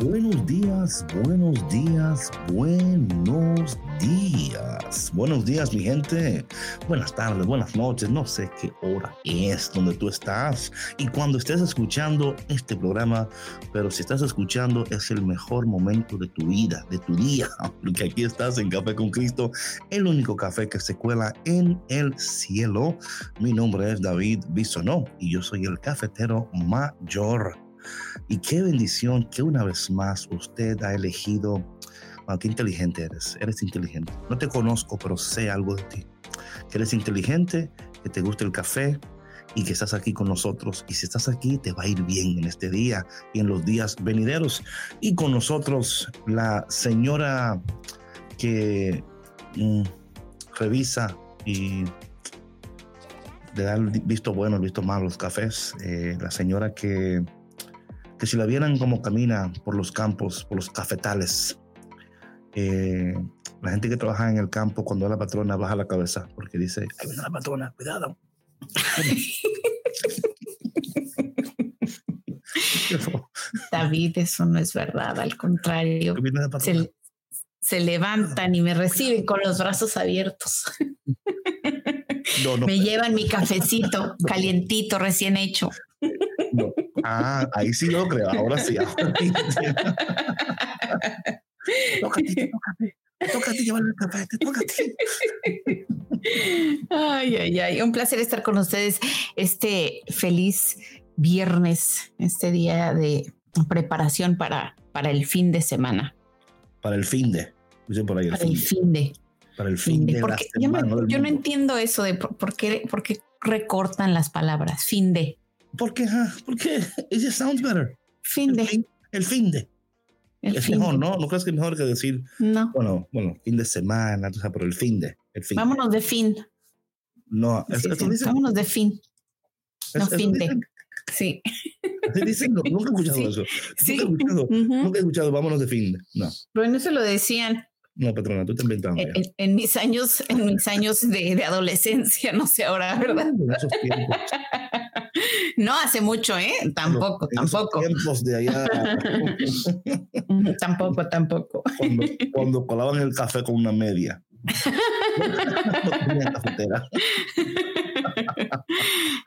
Buenos días, buenos días, buenos días. Buenos días, mi gente. Buenas tardes, buenas noches. No sé qué hora es donde tú estás y cuando estés escuchando este programa, pero si estás escuchando es el mejor momento de tu vida, de tu día, porque aquí estás en Café con Cristo, el único café que se cuela en el cielo. Mi nombre es David Bisonó y yo soy el cafetero mayor. Y qué bendición que una vez más usted ha elegido. Wow, qué inteligente eres. Eres inteligente. No te conozco, pero sé algo de ti. Eres inteligente, que te gusta el café y que estás aquí con nosotros. Y si estás aquí, te va a ir bien en este día y en los días venideros. Y con nosotros la señora que mm, revisa y le da el visto bueno, el visto malo los cafés. Eh, la señora que que si la vieran como camina por los campos, por los cafetales, eh, la gente que trabaja en el campo, cuando la patrona baja la cabeza, porque dice, ahí viene la patrona, cuidado. David, eso no es verdad, al contrario. Se, se, levantan y me reciben con los brazos abiertos. me llevan mi cafecito calientito, recién hecho. Ah, ahí sí lo creo, ahora sí. tócate, tócate. Toca a ti llevar el café, te toca a ti. Ay, ay, ay. Un placer estar con ustedes este feliz viernes, este día de preparación para, para el fin de semana. Para el fin de. Por ahí el para fin el fin de. Para el fin, de. Porque yo, yo no entiendo eso de por, qué, por qué recortan las palabras. Fin de. ¿Por qué? ¿Por qué? It just sounds better. Fin de. El fin, de. es mejor, ¿no? ¿No crees que es mejor que decir, no. bueno, bueno, fin de semana, o sea, pero el fin de. El fin Vámonos de, fin. No, sí, sí. vámonos de fin. No, fin de. Sí. Dicen, nunca he escuchado eso. Sí. Nunca he escuchado, nunca he escuchado, vámonos de fin. No. Pero no se lo decían. No, patrona, tú te inventando. En, en, mis años, en mis años de, de adolescencia, no sé ahora, ¿verdad? En esos tiempos. No hace mucho, ¿eh? Tampoco, tampoco. Tiempos de allá. tampoco, tampoco. Cuando, colaban el café con una media. no cafetera.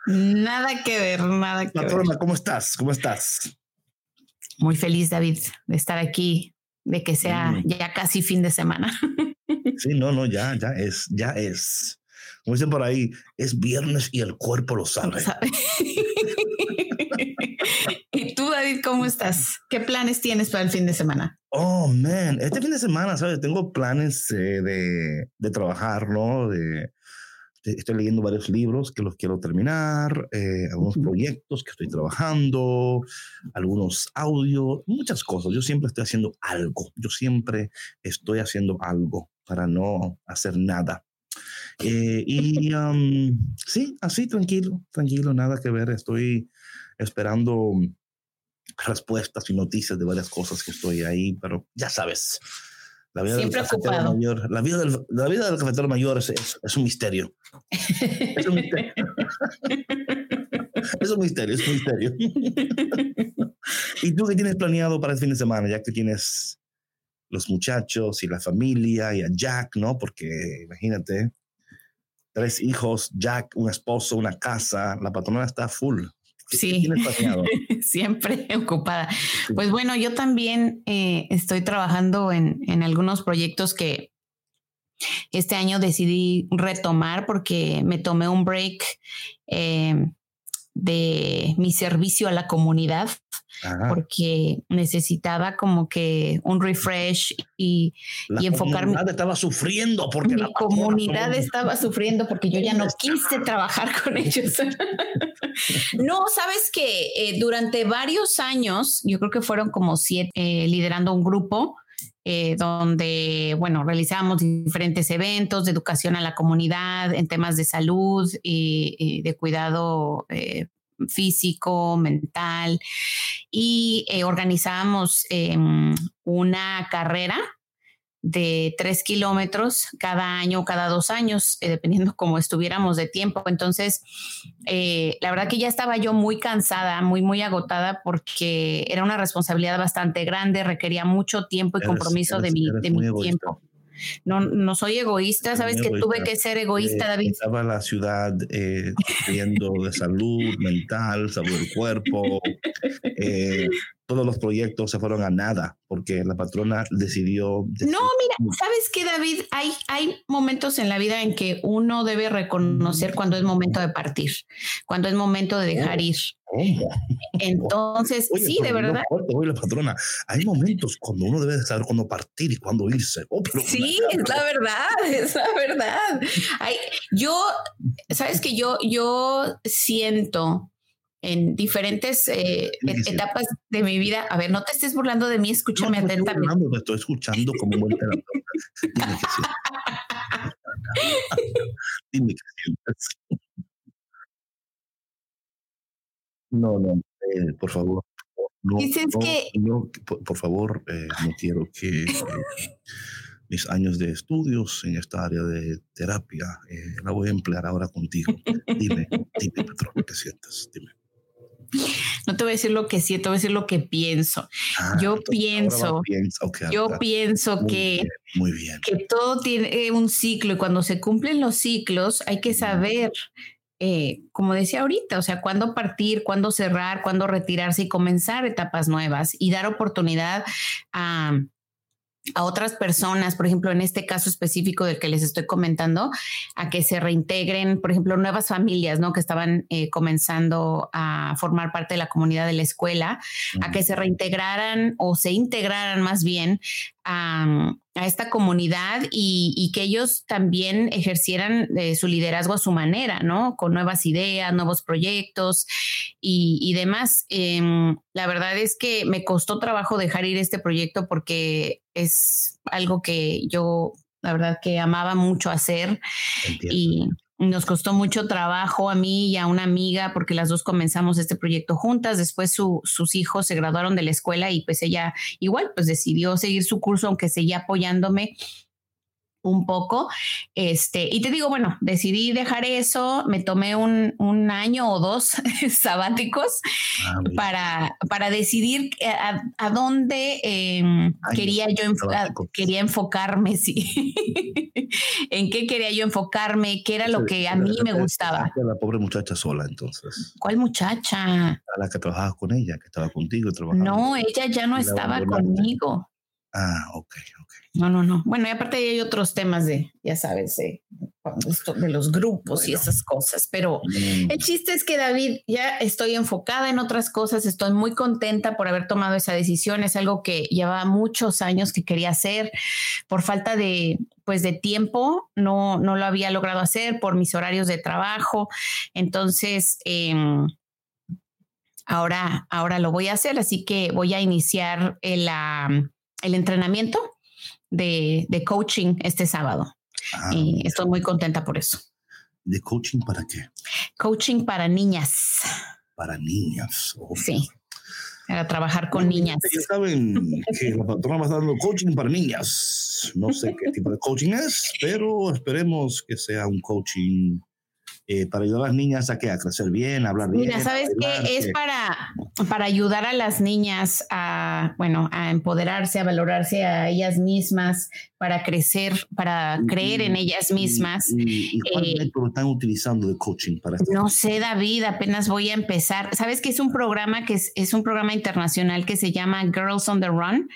nada que ver, nada que Patrona, ver. ¿cómo estás? ¿Cómo estás? Muy feliz, David, de estar aquí, de que sea ya casi fin de semana. sí, no, no, ya, ya es, ya es. Como dicen por ahí, es viernes y el cuerpo lo sabe. Sabe. ¿Y tú, David, cómo estás? ¿Qué planes tienes para el fin de semana? Oh, man, este fin de semana, ¿sabes? Tengo planes eh, de, de, trabajar, ¿no? De, estoy leyendo varios libros que los quiero terminar, eh, algunos proyectos que estoy trabajando, algunos audios, muchas cosas. Yo siempre estoy haciendo algo. Yo siempre estoy haciendo algo para no hacer nada. Eh, y sí, así tranquilo, tranquilo, nada que ver. Estoy esperando respuestas y noticias de varias cosas que estoy ahí, pero ya sabes. La vida Siempre del ocupado. Mayor, la, vida del, la vida del cafetero mayor es, es, un misterio. Es un misterio. es un misterio, es un misterio. ¿Y tú qué tienes planeado para el fin de semana? Ya que tienes los muchachos y la familia y a Jack, ¿no? Porque imagínate, tres hijos, Jack, un esposo, una casa, la patrona está full. Sí, siempre ocupada. Pues bueno, yo también eh, estoy trabajando en, en, algunos proyectos que este año decidí retomar porque me tomé un break eh, de mi servicio a la comunidad porque necesitaba como que un refresh y, y enfocarme. La comunidad estaba sufriendo porque mi comunidad estaba sufriendo porque yo ya no quise trabajar con ellos. no, sabes que eh, durante varios años, yo creo que fueron como siete, eh, liderando un grupo. Eh, donde, bueno, realizábamos diferentes eventos de educación a la comunidad en temas de salud y, de cuidado físico, mental, y eh, organizamos em, una carrera de tres kilómetros cada año, cada dos años, eh, dependiendo cómo estuviéramos de tiempo. Entonces, eh, la verdad que ya estaba yo muy cansada, muy, muy agotada porque era una responsabilidad bastante grande, requería mucho tiempo y compromiso de mi, de mi tiempo. No, no soy egoísta, sabes que tuve que ser egoísta, eh, David. Estaba la ciudad eh, de salud mental, salud del cuerpo. Eh, todos los proyectos se fueron a nada porque la patrona decidió... no, mira, ¿sabes qué, David? Hay, hay momentos en la vida en que uno debe reconocer cuando es momento de partir, cuando es momento de dejar ir. Entonces, sí, de verdad. Oye, la patrona, hay momentos cuando uno debe saber cuándo partir y cuándo irse. Oh, sí, es la verdad, es la verdad. yo, sabes que yo, yo siento en diferentes eh, etapas de mi vida. A ver, no te estés burlando de mí, escúchame atentamente. No, me estoy escuchando como un buen Dime que Dime que sientes. No, no, eh, por favor. No, que... por, favor, eh, no quiero que mis años de estudios en esta área de terapia la voy a emplear ahora contigo. Dime, dime, Petro, ¿qué sientes? Dime. No te voy a decir lo que siento, te voy a decir lo que pienso. Ah, yo pienso, yo pienso que, muy bien. que todo tiene un ciclo y cuando se cumplen los ciclos hay que saber, eh, como decía ahorita, o sea, cuándo partir, cuándo cerrar, cuándo retirarse y comenzar etapas nuevas y dar oportunidad a a otras personas, por ejemplo, en este caso específico del que les estoy comentando, a que se reintegren, por ejemplo, nuevas familias, ¿no? Que estaban eh, comenzando a formar parte de la comunidad de la escuela, a que se reintegraran o se integraran más bien a, esta comunidad y, que ellos también ejercieran eh, su liderazgo a su manera, ¿no? Con nuevas ideas, nuevos proyectos y, demás. Em, la verdad es que me costó trabajo dejar ir este proyecto porque es algo que yo, la verdad, que amaba mucho hacer y nos costó mucho trabajo a mí y a una amiga porque las dos comenzamos este proyecto juntas. Después sus hijos se graduaron de la escuela y pues ella igual pues decidió seguir su curso aunque seguía apoyándome un poco. Este, y te digo, bueno, decidí dejar eso, me tomé un, un año o dos sabáticos ah, para, para decidir a, a dónde em, quería yo quería enfocarme, sí. en qué quería yo enfocarme, qué era lo que a mí me gustaba. La pobre muchacha sola, entonces. ¿Cuál muchacha? A la que trabajaba con ella, que estaba contigo. No, ella ya no estaba conmigo. Ah, ok, ok. No, no, no. Bueno, y aparte hay otros temas de, ya sabes, de, de los grupos y esas cosas, pero mm. el chiste es que David, ya estoy enfocada en otras cosas, estoy muy contenta por haber tomado esa decisión, es algo que llevaba muchos años que quería hacer, por falta de, pues, de tiempo, no, no lo había logrado hacer por mis horarios de trabajo, entonces... Em, ahora, ahora lo voy a hacer, así que voy a iniciar el, el entrenamiento de, coaching este sábado. Ah, y estoy muy contenta por eso. ¿De coaching para qué? Coaching para niñas. Para niñas. Sí. Para trabajar con niñas. Ya saben que la patrona va a estar dando coaching para niñas. No sé qué tipo de coaching es, pero esperemos que sea un coaching eh, para ayudar a las niñas a, que, a crecer bien, a hablar bien. Mira, ¿sabes qué? Es para, para ayudar a las niñas a, bueno, a empoderarse, a valorarse a ellas mismas, para crecer, para creer en ellas mismas. ¿Y, cuál eh, método están utilizando de coaching para esto? No sé, David, apenas voy a empezar. ¿Sabes que es un programa que es, es un programa internacional que se llama Girls on the Run?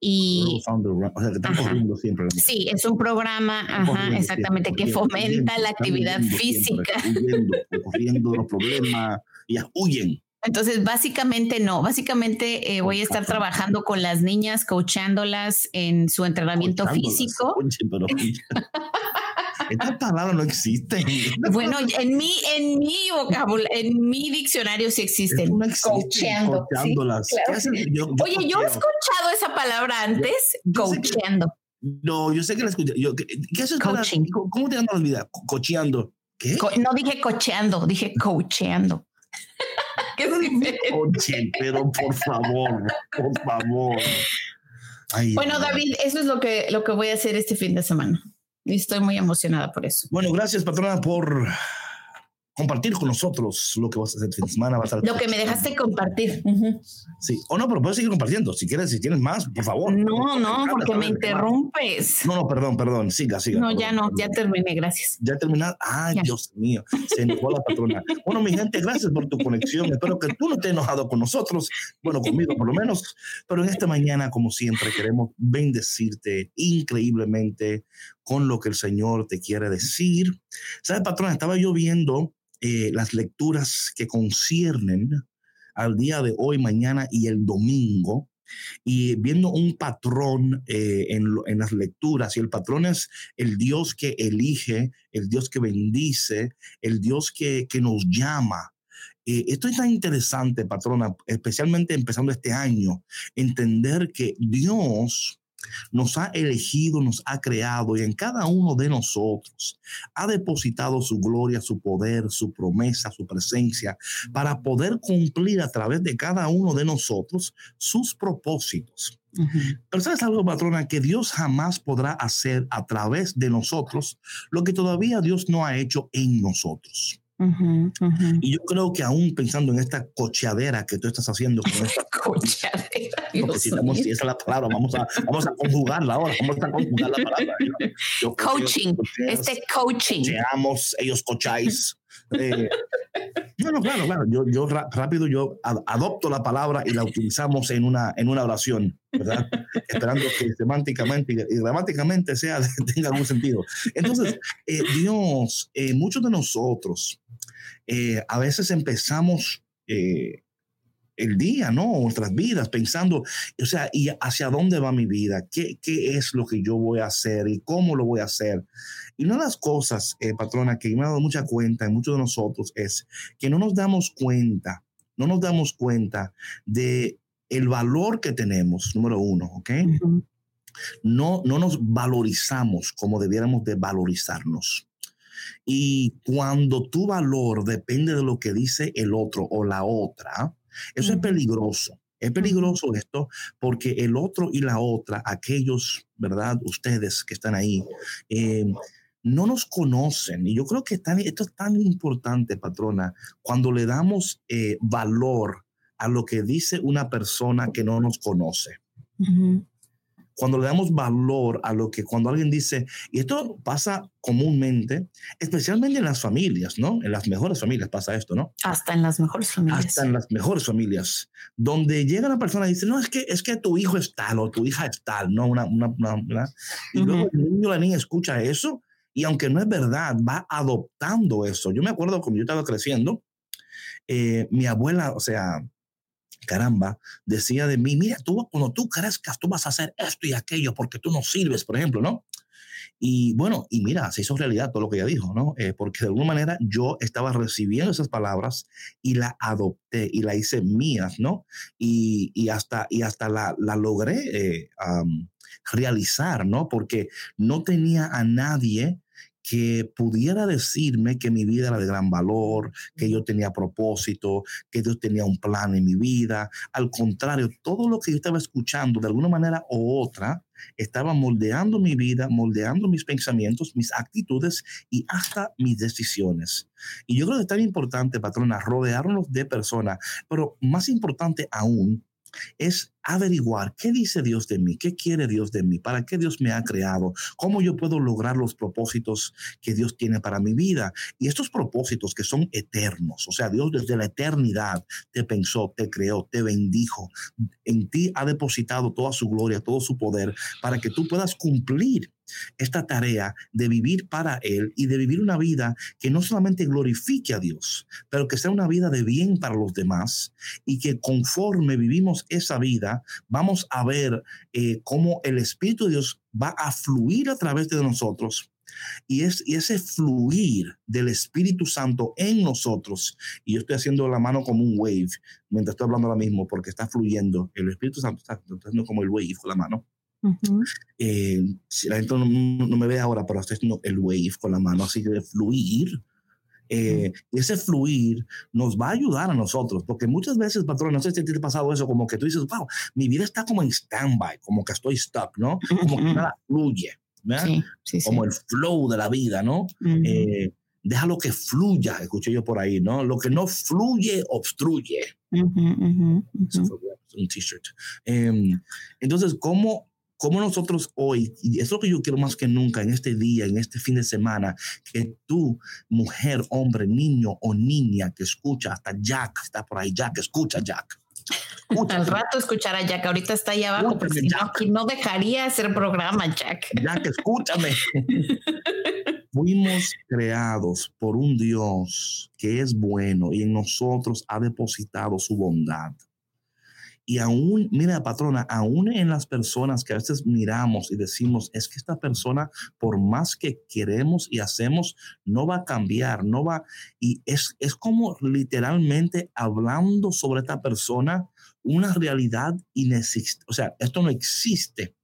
Y, Girls on the Run, o sea, que están corriendo siempre. Sí, es un programa, ajá, exactamente, que fomenta la actividad física. Corriendo los problemas ellas huyen. Entonces, básicamente no, básicamente eh, voy a estar trabajando con las niñas, coachándolas en su entrenamiento físico. Esta palabra no existe. Bueno, en mi, en mi vocabulario, en mi diccionario sí existen. coachando. Oye, yo he escuchado esa palabra antes, coachando. No, yo sé que la escuché. ¿Qué es Coaching. ¿Cómo te llamas la vida? Cocheando. ¿Qué? no dije cocheando, dije coacheando. ¿Qué es pero por favor, por favor. bueno, David, eso es lo que, lo que voy a hacer este fin de semana. Y estoy muy emocionada por eso. Bueno, gracias, patrona, por compartir con nosotros lo que vas a hacer fin de semana. lo que me dejaste compartir. Sí, o no, pero puedes seguir compartiendo. Si quieres, si tienes más, por favor. No, no, porque me interrumpes. No, no, perdón, perdón. Siga, siga. No, ya no, ya terminé, gracias. Ya terminado. Ay, Dios mío, se enojó la patrona. Bueno, mi gente, gracias por tu conexión. Espero que tú no estés enojado con nosotros, bueno, conmigo por lo menos. Pero en esta mañana, como siempre, queremos bendecirte increíblemente con lo que el Señor te quiere decir. ¿Sabes, patrona? Estaba yo viendo eh, las lecturas que conciernen al día de hoy, mañana y el domingo, y viendo un patrón eh, en, las lecturas, y el patrón es el Dios que elige, el Dios que bendice, el Dios que, que nos llama. Eh, esto es tan interesante, patrona, especialmente empezando este año, entender que Dios nos ha elegido, nos ha creado y en cada uno de nosotros ha depositado su gloria, su poder, su promesa, su presencia para poder cumplir a través de cada uno de nosotros sus propósitos. Pero sabes algo, patrona, que Dios jamás podrá hacer a través de nosotros lo que todavía Dios no ha hecho en nosotros. Y yo creo que aún pensando en esta cocheadera que tú estás haciendo con esta cocheadera, si, esa es la palabra, vamos a, vamos a conjugarla ahora, vamos a conjugar la palabra. coaching, este coaching. Cocheamos, ellos cocháis. Eh, bueno, claro, claro. Yo, yo rápido yo adopto la palabra y la utilizamos en una, en una oración, ¿verdad? Esperando que semánticamente y gramáticamente sea, tenga algún sentido. Entonces, eh, Dios, eh, muchos de nosotros eh, a veces empezamos eh, el día, ¿no? Nuestras vidas pensando, o sea, ¿y hacia dónde va mi vida? ¿Qué, ¿Qué, es lo que yo voy a hacer y cómo lo voy a hacer? Y una de las cosas, eh, patrona, que me ha dado mucha cuenta en muchos de nosotros es que no nos damos cuenta, no nos damos cuenta de el valor que tenemos, número uno, ¿ok? no, no nos valorizamos como debiéramos de valorizarnos. Y cuando tu valor depende de lo que dice el otro o la otra, eso es peligroso. Es peligroso esto porque el otro y la otra, aquellos, ¿verdad? Ustedes que están ahí, eh, no nos conocen. Y yo creo que esto es tan importante, patrona, cuando le damos eh, valor a lo que dice una persona que no nos conoce cuando le damos valor a lo que cuando alguien dice, y esto pasa comúnmente, especialmente en las familias, ¿no? En las mejores familias pasa esto, ¿no? Hasta en las mejores familias. Hasta en las mejores familias, donde llega una persona y dice, no, es que, es que tu hijo es tal o tu hija es tal, ¿no? Una, una, una, y luego el niño o la niña escucha eso y aunque no es verdad, va adoptando eso. Yo me acuerdo cuando yo estaba creciendo, eh, mi abuela, o sea, caramba, decía de mí, mira, tú cuando tú crezcas, tú vas a hacer esto y aquello porque tú no sirves, por ejemplo, ¿no? Y bueno, y mira, se hizo realidad todo lo que ella dijo, ¿no? Eh, porque de alguna manera yo estaba recibiendo esas palabras y la adopté y la hice mías, ¿no? Y, y hasta, y hasta la, la logré eh, realizar, ¿no? Porque no tenía a nadie que pudiera decirme que mi vida era de gran valor, que yo tenía propósito, que Dios tenía un plan en mi vida. Al contrario, todo lo que yo estaba escuchando de alguna manera u otra estaba moldeando mi vida, moldeando mis pensamientos, mis actitudes y hasta mis decisiones. Y yo creo que es tan importante, patrona, rodearnos de personas, pero más importante aún, es averiguar qué dice Dios de mí, qué quiere Dios de mí, para qué Dios me ha creado, cómo yo puedo lograr los propósitos que Dios tiene para mi vida. Y estos propósitos que son eternos, o sea, Dios desde la eternidad te pensó, te creó, te bendijo, en ti ha depositado toda su gloria, todo su poder, para que tú puedas cumplir esta tarea de vivir para Él y de vivir una vida que no solamente glorifique a Dios, pero que sea una vida de bien para los demás y que conforme vivimos esa vida, vamos a ver eh, cómo el Espíritu de Dios va a fluir a través de nosotros y, es, y ese fluir del Espíritu Santo en nosotros, y yo estoy haciendo la mano como un wave mientras estoy hablando ahora mismo, porque está fluyendo, el Espíritu Santo está, haciendo como el wave con la mano. Eh, si la gente no, me ve ahora, pero estoy haciendo el wave con la mano, así de fluir. Eh, ese fluir nos va a ayudar a nosotros, porque muchas veces, patrón, no sé si te ha pasado eso, como que tú dices, wow, mi vida está como en stand-by, como que estoy stuck, ¿no? Como que nada fluye. Como el flow de la vida, ¿no? Eh, déjalo que fluya, escuché yo por ahí, ¿no? Lo que no fluye, obstruye. un t-shirt. Em, entonces, ¿cómo, ¿cómo nosotros hoy, y es lo que yo quiero más que nunca en este día, en este fin de semana, que tú, mujer, hombre, niño o niña que escucha, hasta Jack está por ahí, Jack, escucha, Jack al rato escuchar a Jack, ahorita está ahí abajo, porque si no, no dejaría hacer programa, Jack. Jack, escúchame. Fuimos creados por un Dios que es bueno y en nosotros ha depositado su bondad. Y aún, mira, patrona, aún en las personas que a veces miramos y decimos, es que esta persona, por más que queremos y hacemos, no va a cambiar, no va. Y es, es como literalmente hablando sobre esta persona una realidad inexistente. O sea, esto no existe.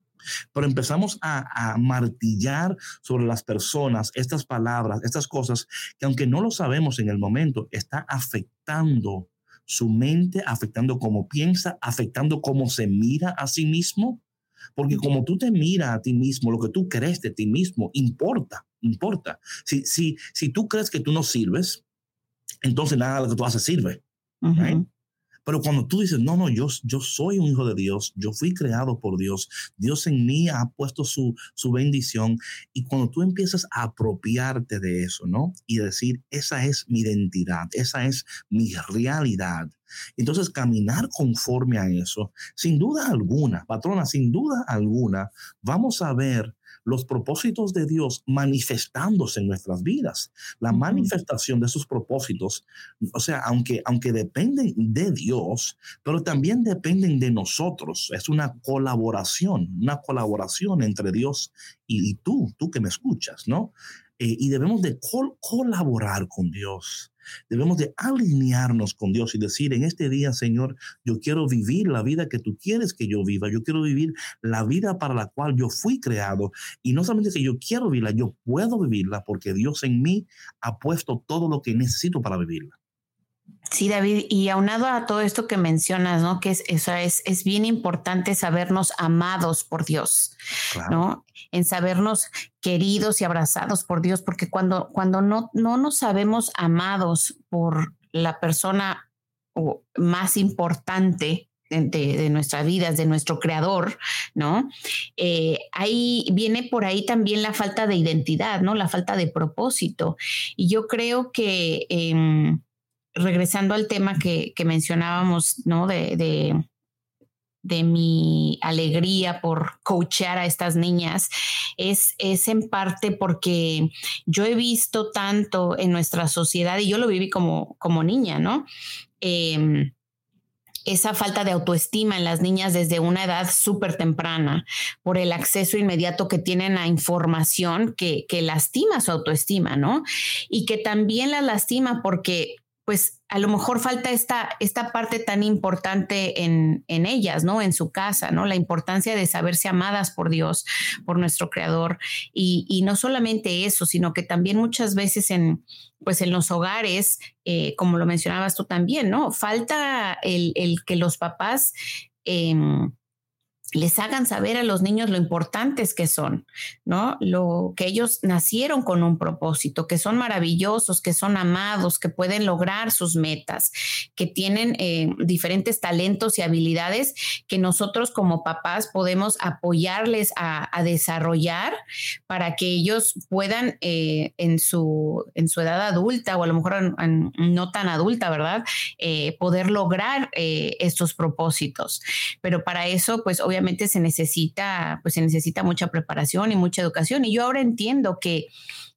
Pero empezamos a, a, martillar sobre las personas estas palabras, estas cosas que aunque no lo sabemos en el momento, está afectando su mente, afectando cómo piensa, afectando cómo se mira a sí mismo. Porque como tú te miras a ti mismo, lo que tú crees de ti mismo importa, importa. Si, si, si tú crees que tú no sirves, entonces nada de lo que tú haces sirve. Pero cuando tú dices, no, no, yo, yo soy un hijo de Dios, yo fui creado por Dios, Dios en mí ha puesto su, su bendición, y cuando tú empiezas a apropiarte de eso, ¿no? Y decir, esa es mi identidad, esa es mi realidad. Entonces, caminar conforme a eso, sin duda alguna, patrona, sin duda alguna, vamos a ver los propósitos de Dios manifestándose en nuestras vidas. La manifestación de esos propósitos, o sea, aunque, aunque dependen de Dios, pero también dependen de nosotros. Es una colaboración, una colaboración entre Dios y, tú, tú que me escuchas, ¿no? Eh, y debemos de colaborar con Dios. Debemos de alinearnos con Dios y decir, en este día, Señor, yo quiero vivir la vida que tú quieres que yo viva. Yo quiero vivir la vida para la cual yo fui creado. Y no solamente que yo quiero vivirla, yo puedo vivirla porque Dios en mí ha puesto todo lo que necesito para vivirla. Sí, David, y aunado a todo esto que mencionas, ¿no? Que es, eso es, es bien importante sabernos amados por Dios, ¿no? En sabernos queridos y abrazados por Dios, porque cuando, cuando no, no nos sabemos amados por la persona más importante de, nuestras vidas, de nuestro creador, ¿no? Eh, ahí viene por ahí también la falta de identidad, ¿no? La falta de propósito. Y yo creo que em, regresando al tema que, mencionábamos, ¿no? De, de, mi alegría por coachear a estas niñas, es, es en parte porque yo he visto tanto en nuestra sociedad, y yo lo viví como, como niña, ¿no? Em, esa falta de autoestima en las niñas desde una edad súper temprana por el acceso inmediato que tienen a información que, que, lastima su autoestima, ¿no? Y que también la lastima porque pues a lo mejor falta esta, esta parte tan importante en, en, ellas, ¿no? En su casa, ¿no? La importancia de saberse amadas por Dios, por nuestro Creador. Y, y no solamente eso, sino que también muchas veces en, pues en los hogares, eh, como lo mencionabas tú también, ¿no? Falta el, el que los papás... Eh, les hagan saber a los niños lo importantes que son, ¿no? Lo que ellos nacieron con un propósito, que son maravillosos, que son amados, que pueden lograr sus metas, que tienen eh, diferentes talentos y habilidades que nosotros como papás podemos apoyarles a, desarrollar para que ellos puedan eh, en, su, en su edad adulta o a lo mejor no tan adulta, ¿verdad? Eh, poder lograr estos propósitos. Pero para eso, pues obviamente, se necesita, pues se necesita mucha preparación y mucha educación. Y yo ahora entiendo que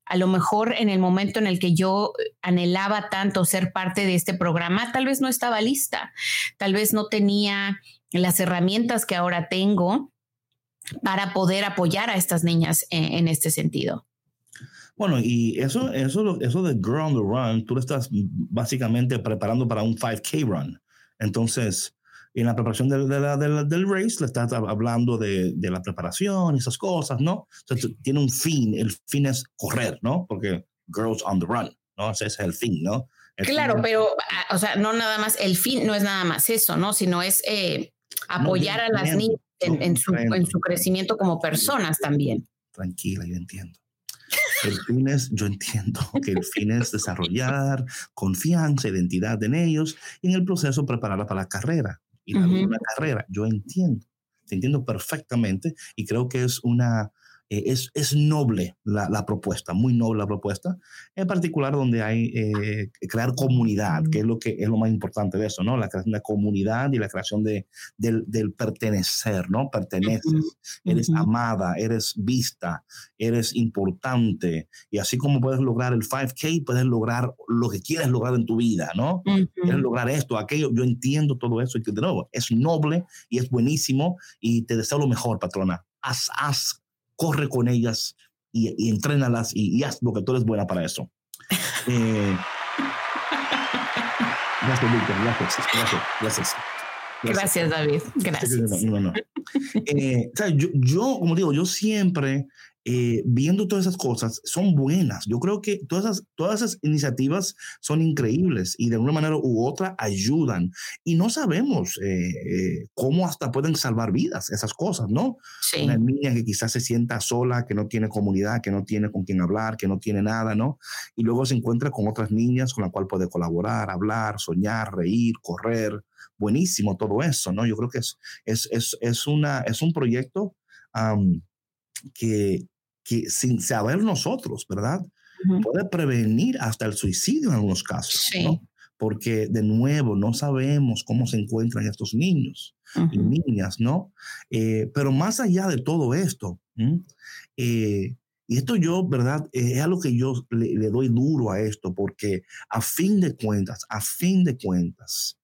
a lo mejor en el momento en el que yo anhelaba tanto ser parte de este programa, tal vez no estaba lista, tal vez no tenía las herramientas que ahora tengo para poder apoyar a estas niñas en, este sentido. Bueno, y eso, eso, eso de Girl on the Run, tú lo estás básicamente preparando para un 5K run. Entonces, en la preparación del, del race, le estás hablando de, de, la preparación y esas cosas, ¿no? Entonces, tiene un fin, el fin es correr, ¿no? Porque Girls on the Run, ¿no? Ese es el fin, ¿no? claro, pero, ah, o sea, no nada más, el fin no es nada más eso, ¿no? Sino es eh, apoyar a las niñas en, su, en su crecimiento como personas también. Tranquila, yo entiendo. El fin es, yo entiendo que el fin es desarrollar confianza, identidad en ellos y en el proceso prepararla para la carrera y la, una carrera. Yo entiendo, te entiendo perfectamente y creo que es una, eh, es, es, noble la, la, propuesta, muy noble la propuesta, en particular donde hay eh, crear comunidad, que es lo, que es lo más importante de eso, ¿no? La creación de comunidad y la creación de, del, del pertenecer, ¿no? Perteneces, eres amada, eres vista, eres importante, y así como puedes lograr el 5K, puedes lograr lo que quieres lograr en tu vida, ¿no? Quieres lograr esto, aquello, yo entiendo todo eso, y de nuevo, es noble y es buenísimo, y te deseo lo mejor, patrona. Haz, haz corre con ellas y, y entrénalas y, haz lo que tú eres buena para eso. Eh, gracias, Gracias, gracias. Gracias, David. Gracias. No, no, eh, yo, yo, como digo, yo siempre eh, viendo todas esas cosas, son buenas. Yo creo que todas esas, todas esas iniciativas son increíbles y de una manera u otra ayudan. Y no sabemos eh, eh, cómo hasta pueden salvar vidas esas cosas, ¿no? Sí. Una niña que quizás se sienta sola, que no tiene comunidad, que no tiene con quién hablar, que no tiene nada, ¿no? Y luego se encuentra con otras niñas con las cuales puede colaborar, hablar, soñar, reír, correr. Buenísimo todo eso, ¿no? Yo creo que es, es, es, es una, es un proyecto que, que sin saber nosotros, ¿verdad? Puede prevenir hasta el suicidio en algunos casos, ¿no? Porque de nuevo no sabemos cómo se encuentran estos niños y niñas, ¿no? Eh, pero más allá de todo esto, eh, y esto yo, ¿verdad? Eh, es algo que yo le, le, doy duro a esto, porque a fin de cuentas, a fin de cuentas,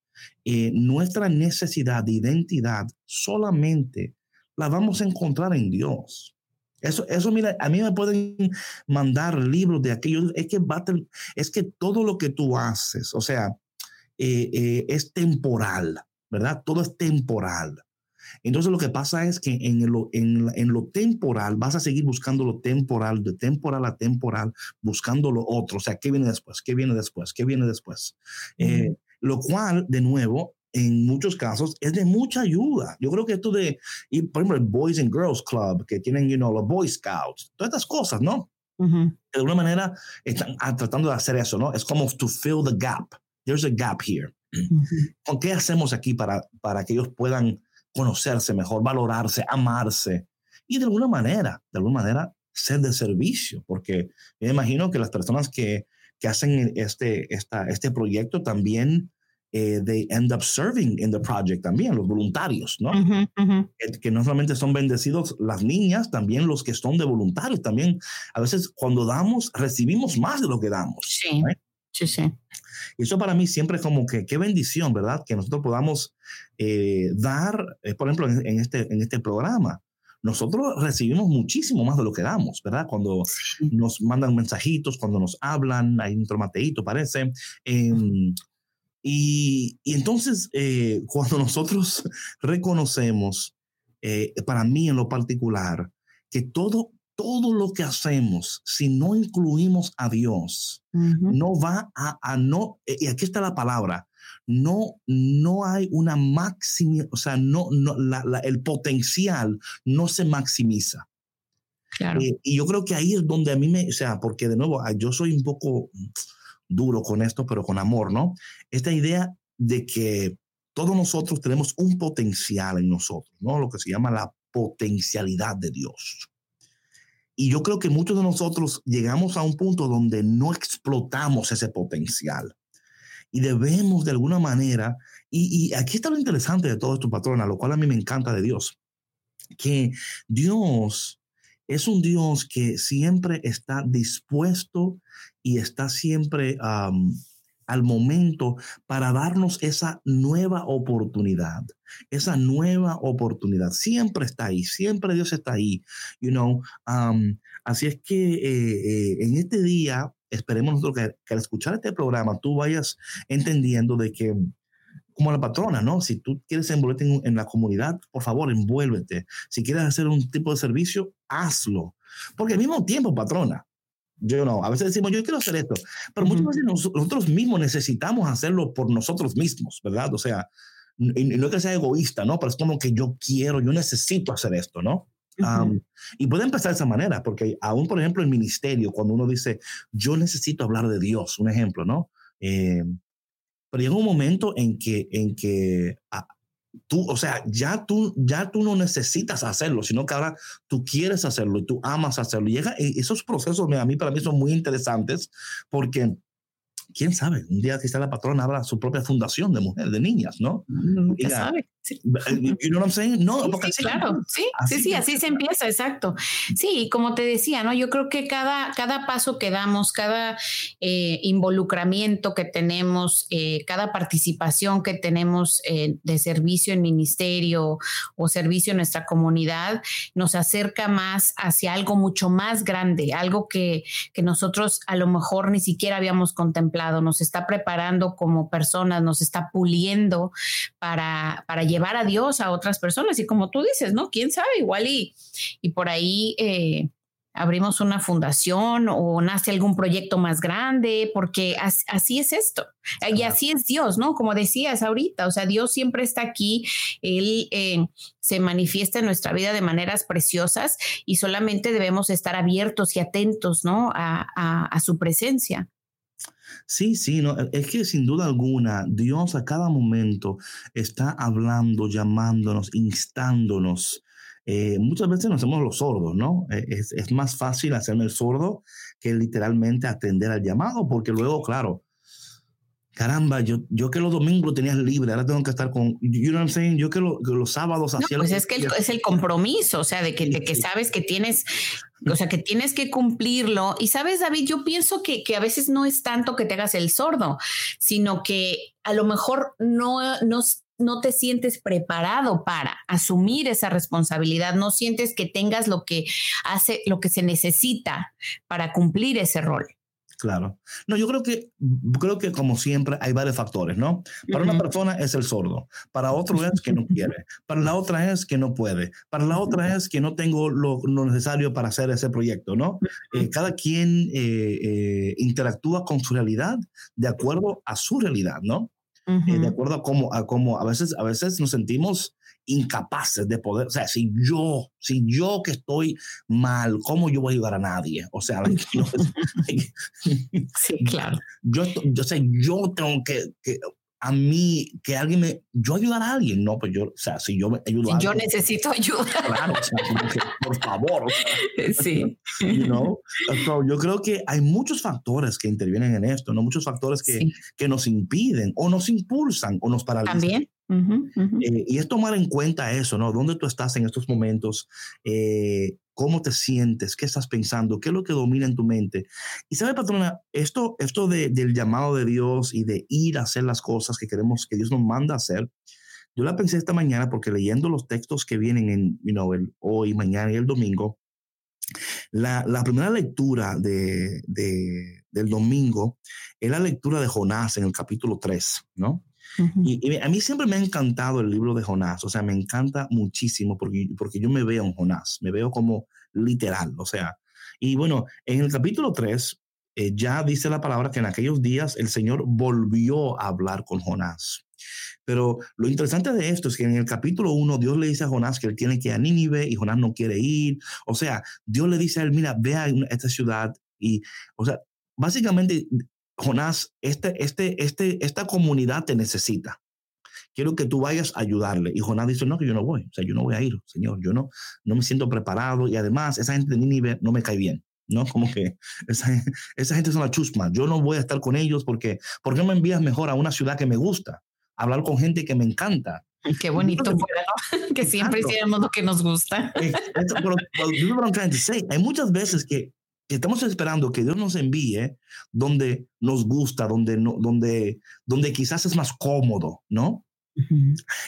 nuestra necesidad de identidad solamente la vamos a encontrar en Dios. Eso, eso, mira, a mí me pueden mandar libros de aquello. Es que, es que todo lo que tú haces, o sea, eh, eh, es temporal, ¿verdad? Todo es temporal. Entonces lo que pasa es que en lo, en, en lo temporal vas a seguir buscando lo temporal, de temporal a temporal, buscando lo otro. O sea, ¿qué viene después? ¿Qué viene después? ¿Qué viene después? Eh, lo cual, de nuevo, en muchos casos es de mucha ayuda. Yo creo que esto de, y, por ejemplo, el Boys and Girls Club, que tienen, you know, los Boy Scouts, todas estas cosas, ¿no? De alguna manera están ah, tratando de hacer eso, ¿no? Es como to fill the gap. There's a gap here. ¿Con qué hacemos aquí para, para que ellos puedan conocerse mejor, valorarse, amarse? Y de alguna manera, de alguna manera, ser de servicio, porque me imagino que las personas que, que hacen este, esta, este proyecto también eh, they end up serving in the project también, los voluntarios, ¿no? Que no solamente son bendecidos las niñas, también los que son de voluntarios, también a veces cuando damos, recibimos más de lo que damos. Sí, sí, sí. Y eso para mí siempre es como que qué bendición, ¿verdad? Que nosotros podamos eh, dar, eh, por ejemplo, en, este, en este programa, nosotros recibimos muchísimo más de lo que damos, ¿verdad? Cuando nos mandan mensajitos, cuando nos hablan, hay un tromateito, parece. Eh, y, entonces, eh, cuando nosotros reconocemos, eh, para mí en lo particular, que todo, todo lo que hacemos, si no incluimos a Dios, no va a, no, eh, y aquí está la palabra, no, no hay una máxima, o sea, no, no el potencial no se maximiza. Claro. y yo creo que ahí es donde a mí me, o sea, porque de nuevo, yo soy un poco duro con esto, pero con amor, ¿no? Esta idea de que todos nosotros tenemos un potencial en nosotros, ¿no? Lo que se llama la potencialidad de Dios. Y yo creo que muchos de nosotros llegamos a un punto donde no explotamos ese potencial. Y debemos de alguna manera, y, aquí está lo interesante de todo esto, patrona, lo cual a mí me encanta de Dios. que Dios es un Dios que siempre está dispuesto y está siempre al momento para darnos esa nueva oportunidad, esa nueva oportunidad. Siempre está ahí, siempre Dios está ahí, you know. así es que eh, eh, en este día esperemos que, al escuchar este programa tú vayas entendiendo de que como la patrona, ¿no? Si tú quieres envolverte en, la comunidad, por favor, envuélvete. Si quieres hacer un tipo de servicio, hazlo. Porque al mismo tiempo, patrona, yo no, a veces decimos, yo quiero hacer esto, pero muchas veces nosotros mismos necesitamos hacerlo por nosotros mismos, ¿verdad? O sea, y, no es que sea egoísta, ¿no? Pero es como que yo quiero, yo necesito hacer esto, ¿no? y puede empezar de esa manera, porque aún, por ejemplo, el ministerio, cuando uno dice, yo necesito hablar de Dios, un ejemplo, ¿no? Eh, pero llega un momento en que, en que ah, tú, o sea, ya tú, ya tú no necesitas hacerlo, sino que ahora tú quieres hacerlo y tú amas hacerlo. Y llega, esos procesos a mí para mí son muy interesantes porque quién sabe, un día quizá la patrona abra su propia fundación de mujeres, de niñas, ¿no? Nunca sabe. Sí. You know what I'm saying? No, sí, claro, sí, sí, sí, así se empieza, exacto. Sí, como te decía, ¿no? Yo creo que cada, cada paso que damos, cada eh, involucramiento que tenemos, eh, cada participación que tenemos eh, de servicio en ministerio o servicio en nuestra comunidad, nos acerca más hacia algo mucho más grande, algo que, que nosotros a lo mejor ni siquiera habíamos contemplado, nos está preparando como personas, nos está puliendo para, para llevar a Dios a otras personas. Y como tú dices, ¿no? ¿Quién sabe? Igual y, y por ahí eh, abrimos una fundación o nace algún proyecto más grande, porque así, es esto. Y así es Dios, ¿no? Como decías ahorita, o sea, Dios siempre está aquí, Él eh, se manifiesta en nuestra vida de maneras preciosas y solamente debemos estar abiertos y atentos, ¿no? a su presencia. Sí, sí, no, e, es que sin duda alguna Dios a cada momento está hablando, llamándonos, instándonos. Eh, muchas veces nos hacemos los sordos, ¿no? E, es, es, más fácil hacerme el sordo que literalmente atender al llamado, porque luego, claro, caramba, yo, yo que los domingos tenías libre, ahora tengo que estar con, you know what I'm saying? Yo que, los sábados hacía... pues es que es el compromiso, o sea, de que, de que sabes que tienes, o sea, que tienes que cumplirlo. Y sabes, David, yo pienso que, que a veces no es tanto que te hagas el sordo, sino que a lo mejor no, no, no te sientes preparado para asumir esa responsabilidad, no sientes que tengas lo que hace, lo que se necesita para cumplir ese rol. Claro. No, yo creo que, creo que como siempre hay varios factores, ¿no? Para una persona es el sordo, para otro es que no quiere, para la otra es que no puede, para la otra es que no tengo lo, necesario para hacer ese proyecto, ¿no? Eh, cada quien eh, eh, interactúa con su realidad de acuerdo a su realidad, ¿no? de acuerdo a cómo, a cómo a veces, a veces nos sentimos incapaces de poder, o sea, si yo, si yo que estoy mal, ¿cómo yo voy a ayudar a nadie? O sea, sí, claro. Yo, yo sé, yo tengo que, que, a mí, que alguien me, yo ayudar a alguien, no, pues yo, o sea, si yo me ayudo a Yo necesito ayuda. Claro, o sea, por favor. sí. You know? yo creo que hay muchos factores que intervienen en esto, ¿no? Muchos factores que, que nos impiden o nos impulsan o nos paralizan. También. Eh, y es tomar en cuenta eso, ¿no? ¿Dónde tú estás en estos momentos? Eh, ¿Cómo te sientes? ¿Qué estás pensando? ¿Qué es lo que domina en tu mente? Y sabe, patrona, esto, esto del llamado de Dios y de ir a hacer las cosas que queremos que Dios nos manda a hacer, yo la pensé esta mañana porque leyendo los textos que vienen en you know, el hoy, mañana y el domingo, la, la primera lectura de, de, del domingo es la lectura de Jonás en el capítulo 3, ¿no? Y, a mí siempre me ha encantado el libro de Jonás, o sea, me encanta muchísimo porque, porque yo me veo en Jonás, me veo como literal, o sea, y bueno, en el capítulo 3 eh, ya dice la palabra que en aquellos días el Señor volvió a hablar con Jonás. Pero lo interesante de esto es que en el capítulo 1 Dios le dice a Jonás que él tiene que ir a Nínive y Jonás no quiere ir. O sea, Dios le dice a él, mira, ve a esta ciudad y, o sea, básicamente Jonás, este, este, este, esta comunidad te necesita. Quiero que tú vayas a ayudarle. Y Jonás dice, no, que yo no voy. O sea, yo no voy a ir, Señor. Yo no, no me siento preparado. Y además, esa gente de Nínive no me cae bien. ¿no? Como que esa, esa gente es una chusma. Yo no voy a estar con ellos porque, ¿por qué me envías mejor a una ciudad que me gusta? hablar con gente que me encanta. Qué bonito fuera, ¿no? Que siempre hiciéramos lo que nos gusta. hay muchas veces que, estamos esperando que Dios nos envíe donde nos gusta, donde, no, donde, donde quizás es más cómodo, ¿no?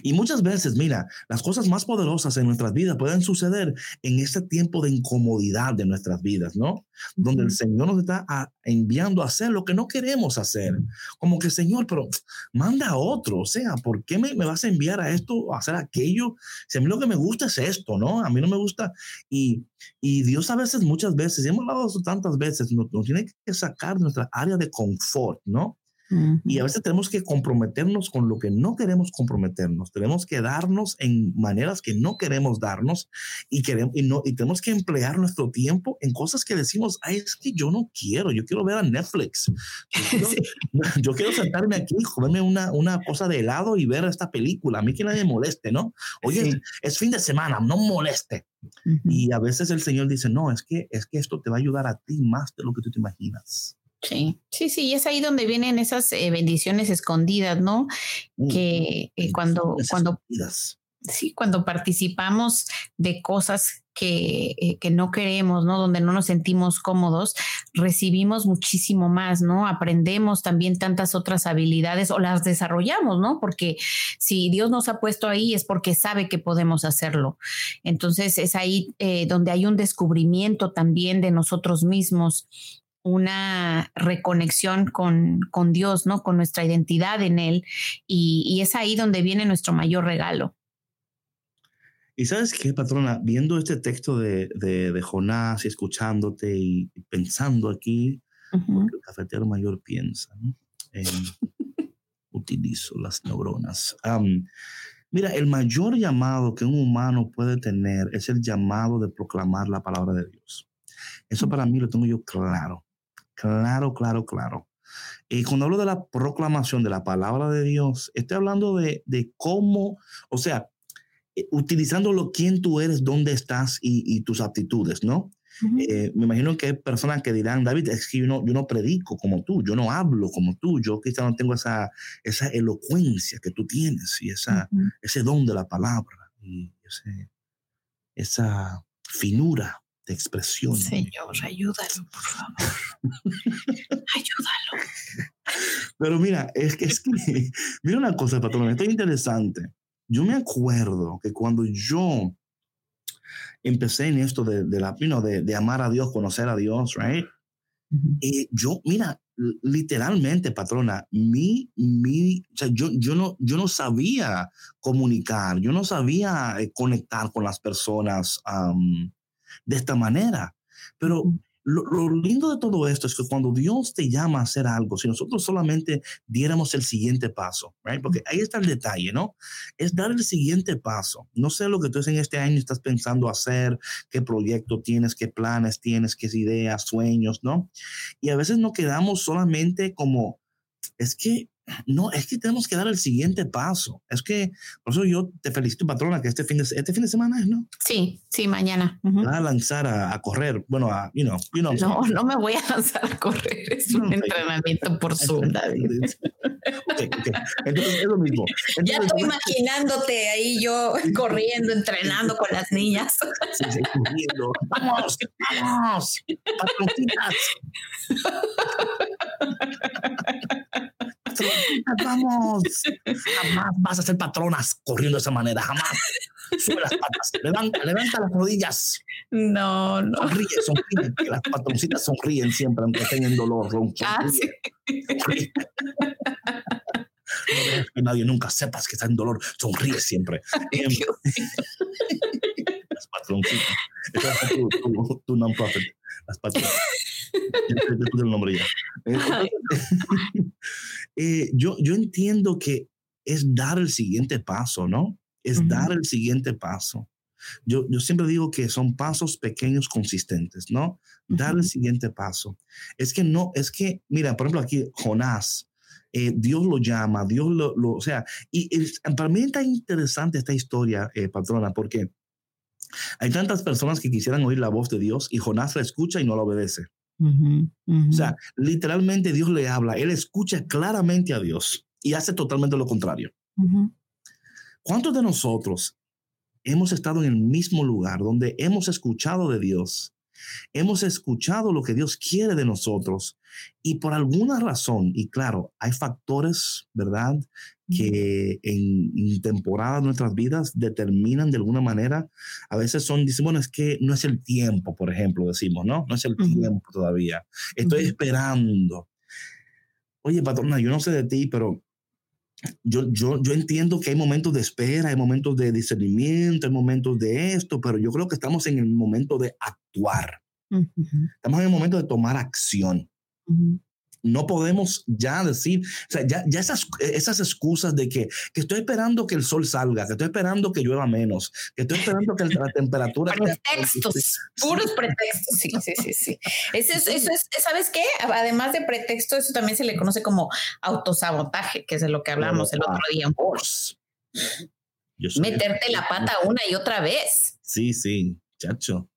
Y muchas veces, mira, las cosas más poderosas en nuestras vidas pueden suceder en ese tiempo de incomodidad de nuestras vidas, ¿no? Donde el Señor nos está ah, enviando a hacer lo que no queremos hacer. Como que, Señor, pero manda a otro, o sea, ¿por qué me, vas a enviar a esto, a hacer aquello? Si a mí lo que me gusta es esto, ¿no? A mí no me gusta. Y, y Dios a veces, muchas veces, y hemos hablado de eso tantas veces, nos, nos tiene que sacar de nuestra área de confort, ¿no? Y a veces tenemos que comprometernos con lo que no queremos comprometernos. Tenemos que darnos en maneras que no queremos darnos y, queremos, y, no, y tenemos que emplear nuestro tiempo en cosas que decimos, ay, es que yo no quiero, yo quiero ver a Netflix. Yo quiero, sentarme aquí, comerme una, una cosa de helado y ver esta película. A mí que nadie moleste, ¿no? Oye, es, fin de semana, no moleste. Y a veces el Señor dice, no, es que, es que esto te va a ayudar a ti más de lo que tú te imaginas. Sí, sí, sí, y es ahí donde vienen esas eh, bendiciones escondidas, ¿no? que eh, cuando, cuando, sí, cuando participamos de cosas que, eh, que, no queremos, ¿no? Donde no nos sentimos cómodos, recibimos muchísimo más, ¿no? Aprendemos también tantas otras habilidades o las desarrollamos, ¿no? Porque si Dios nos ha puesto ahí es porque sabe que podemos hacerlo. Entonces es ahí donde hay un descubrimiento también de nosotros mismos una reconexión con, con, Dios, ¿no? Con nuestra identidad en Él. Y, es ahí donde viene nuestro mayor regalo. Y sabes qué, patrona, viendo este texto de, de, Jonás y escuchándote y pensando aquí, el cafetero mayor piensa, ¿no? utilizo las neuronas. mira, el mayor llamado que un humano puede tener es el llamado de proclamar la palabra de Dios. Eso para mí lo tengo yo claro. Claro, claro, claro. Y cuando hablo de la proclamación de la palabra de Dios, estoy hablando de, cómo, o sea, eh, utilizando lo quién tú eres, dónde estás y, tus aptitudes, ¿no? Eh, me imagino que hay personas que dirán, David, es que yo no, yo no predico como tú, yo no hablo como tú, yo quizá no tengo esa, esa elocuencia que tú tienes y esa, ese don de la palabra y esa finura de expresión. Señor, ayúdalo, por favor. ayúdalo. Pero mira, es que, es que, mira una cosa, patrón, esto es interesante. Yo me acuerdo que cuando yo empecé en esto de, de la, you de, de, amar a Dios, conocer a Dios, right? y yo, mira, literalmente, patrona, mi, mi, o sea, yo, yo, no, yo no sabía comunicar, yo no sabía eh, conectar con las personas de esta manera. Pero lo, lindo de todo esto es que cuando Dios te llama a hacer algo, si nosotros solamente diéramos el siguiente paso, right? porque ahí está el detalle, ¿no? Es dar el siguiente paso. No sé lo que tú en este año estás pensando hacer, qué proyecto tienes, qué planes tienes, qué ideas, sueños, ¿no? Y a veces no quedamos solamente como, es que no, es que tenemos que dar el siguiente paso. Es que, por eso yo te felicito, patrona, que este fin de, este fin de semana es, ¿no? Sí, sí, mañana. a lanzar a, correr. Bueno, a, you know, you know, No, no me voy a lanzar a correr. Es un entrenamiento por Zoom, David. Okay, okay. Entonces, es lo mismo. ya estoy imaginándote ahí yo corriendo, entrenando con las niñas. Sí, sí, corriendo. Vamos, vamos, patroncitas vamos. Jamás vas a ser patronas corriendo de esa manera, jamás. Sube las patas, levanta, levanta las rodillas. No, no. Sonríe, sonríe, que las patroncitas sonríen siempre, aunque estén en dolor. Ah, no que nadie nunca sepas que está en dolor, sonríe siempre. Em, las patroncitas. Esa es tu, tu, tu non-profit. Las patroncitas. el nombre ya. Eh, yo, yo entiendo que es dar el siguiente paso, ¿no? Es dar el siguiente paso. Yo, yo siempre digo que son pasos pequeños consistentes, ¿no? Dar el siguiente paso. Es que no, es que, mira, por ejemplo, aquí Jonás, eh, Dios lo llama, Dios lo, o sea, y, para mí está interesante esta historia, eh, patrona, porque hay tantas personas que quisieran oír la voz de Dios y Jonás la escucha y no la obedece. O sea, literalmente Dios le habla, él escucha claramente a Dios y hace totalmente lo contrario. ¿Cuántos de nosotros hemos estado en el mismo lugar donde hemos escuchado de Dios? Hemos escuchado lo que Dios quiere de nosotros y por alguna razón, y claro, hay factores, ¿verdad? Que en, temporada de nuestras vidas determinan de alguna manera, a veces son, dicen, bueno, es que no es el tiempo, por ejemplo, decimos, ¿no? No es el tiempo todavía. Estoy esperando. Oye, patrona, yo no sé de ti, pero yo, yo, yo entiendo que hay momentos de espera, hay momentos de discernimiento, hay momentos de esto, pero yo creo que estamos en el momento de actuar. Estamos en el momento de tomar acción. No podemos ya decir, o sea, ya, ya esas, esas excusas de que, que, estoy esperando que el sol salga, que estoy esperando que llueva menos, que estoy esperando que la temperatura... pretextos, puros pretextos, sí, sí, sí, sí. Eso es, eso es, ¿sabes qué? Además de pretexto, eso también se le conoce como autosabotaje, que es de lo que hablamos el otro día. Meterte la pata una y otra vez. Sí, sí, chacho.